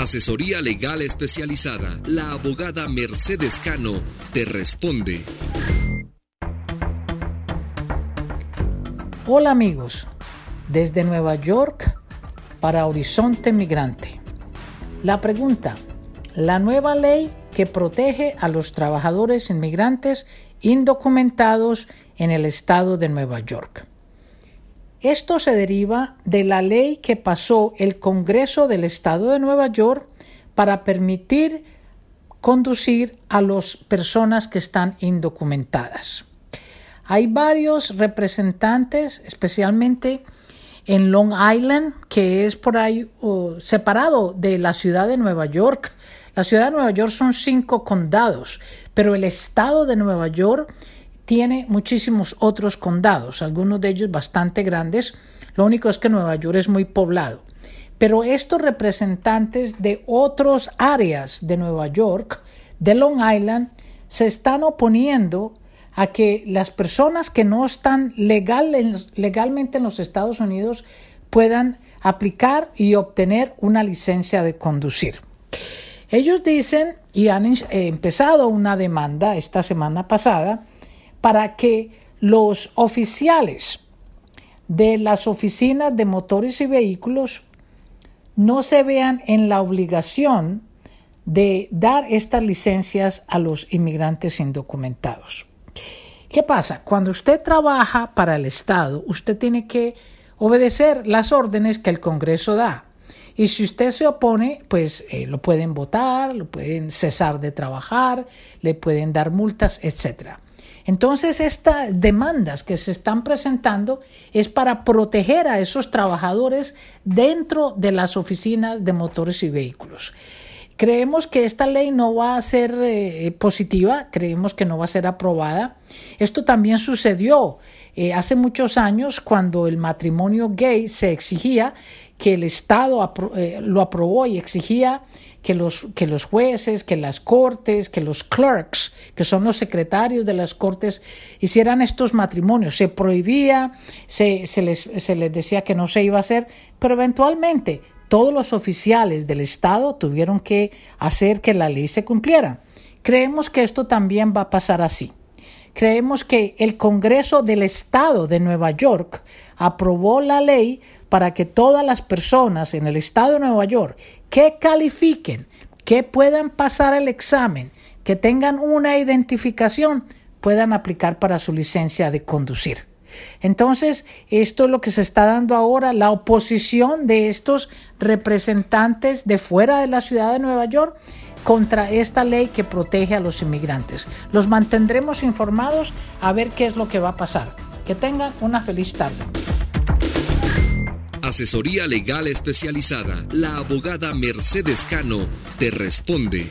Asesoría legal especializada. La abogada Mercedes Cano te responde. Hola amigos, desde Nueva York para Horizonte Migrante. La pregunta, la nueva ley que protege a los trabajadores inmigrantes indocumentados en el estado de Nueva York. Esto se deriva de la ley que pasó el Congreso del Estado de Nueva York para permitir conducir a las personas que están indocumentadas. Hay varios representantes, especialmente en Long Island, que es por ahí separado de la ciudad de Nueva York. La ciudad de Nueva York son cinco condados, pero el estado de Nueva York tiene muchísimos otros condados, algunos de ellos bastante grandes. Lo único es que Nueva York es muy poblado. Pero estos representantes de otras áreas de Nueva York, de Long Island, se están oponiendo a que las personas que no están legalmente en los Estados Unidos puedan aplicar y obtener una licencia de conducir. Ellos dicen y han eh, empezado una demanda esta semana pasada para que los oficiales de las oficinas de motores y vehículos no se vean en la obligación de dar estas licencias a los inmigrantes indocumentados. ¿Qué pasa? Cuando usted trabaja para el Estado, usted tiene que obedecer las órdenes que el Congreso da. Y si usted se opone, pues eh, lo pueden votar, lo pueden cesar de trabajar, le pueden dar multas, etcétera. Entonces, estas demandas que se están presentando es para proteger a esos trabajadores dentro de las oficinas de motores y vehículos. Creemos que esta ley no va a ser eh, positiva, creemos que no va a ser aprobada. Esto también sucedió eh, hace muchos años cuando el matrimonio gay se exigía que el Estado eh, lo aprobó y exigía que los, que los jueces, que las cortes, que los clerks, que son los secretarios de las cortes, hicieran estos matrimonios. Se prohibía, se, se, les, se les decía que no se iba a hacer, pero eventualmente todos los oficiales del Estado tuvieron que hacer que la ley se cumpliera. Creemos que esto también va a pasar así. Creemos que el Congreso del Estado de Nueva York aprobó la ley para que todas las personas en el Estado de Nueva York que califiquen, que puedan pasar el examen, que tengan una identificación, puedan aplicar para su licencia de conducir. Entonces, esto es lo que se está dando ahora, la oposición de estos representantes de fuera de la ciudad de Nueva York contra esta ley que protege a los inmigrantes. Los mantendremos informados a ver qué es lo que va a pasar. Que tengan una feliz tarde. Asesoría legal especializada. La abogada Mercedes Cano te responde.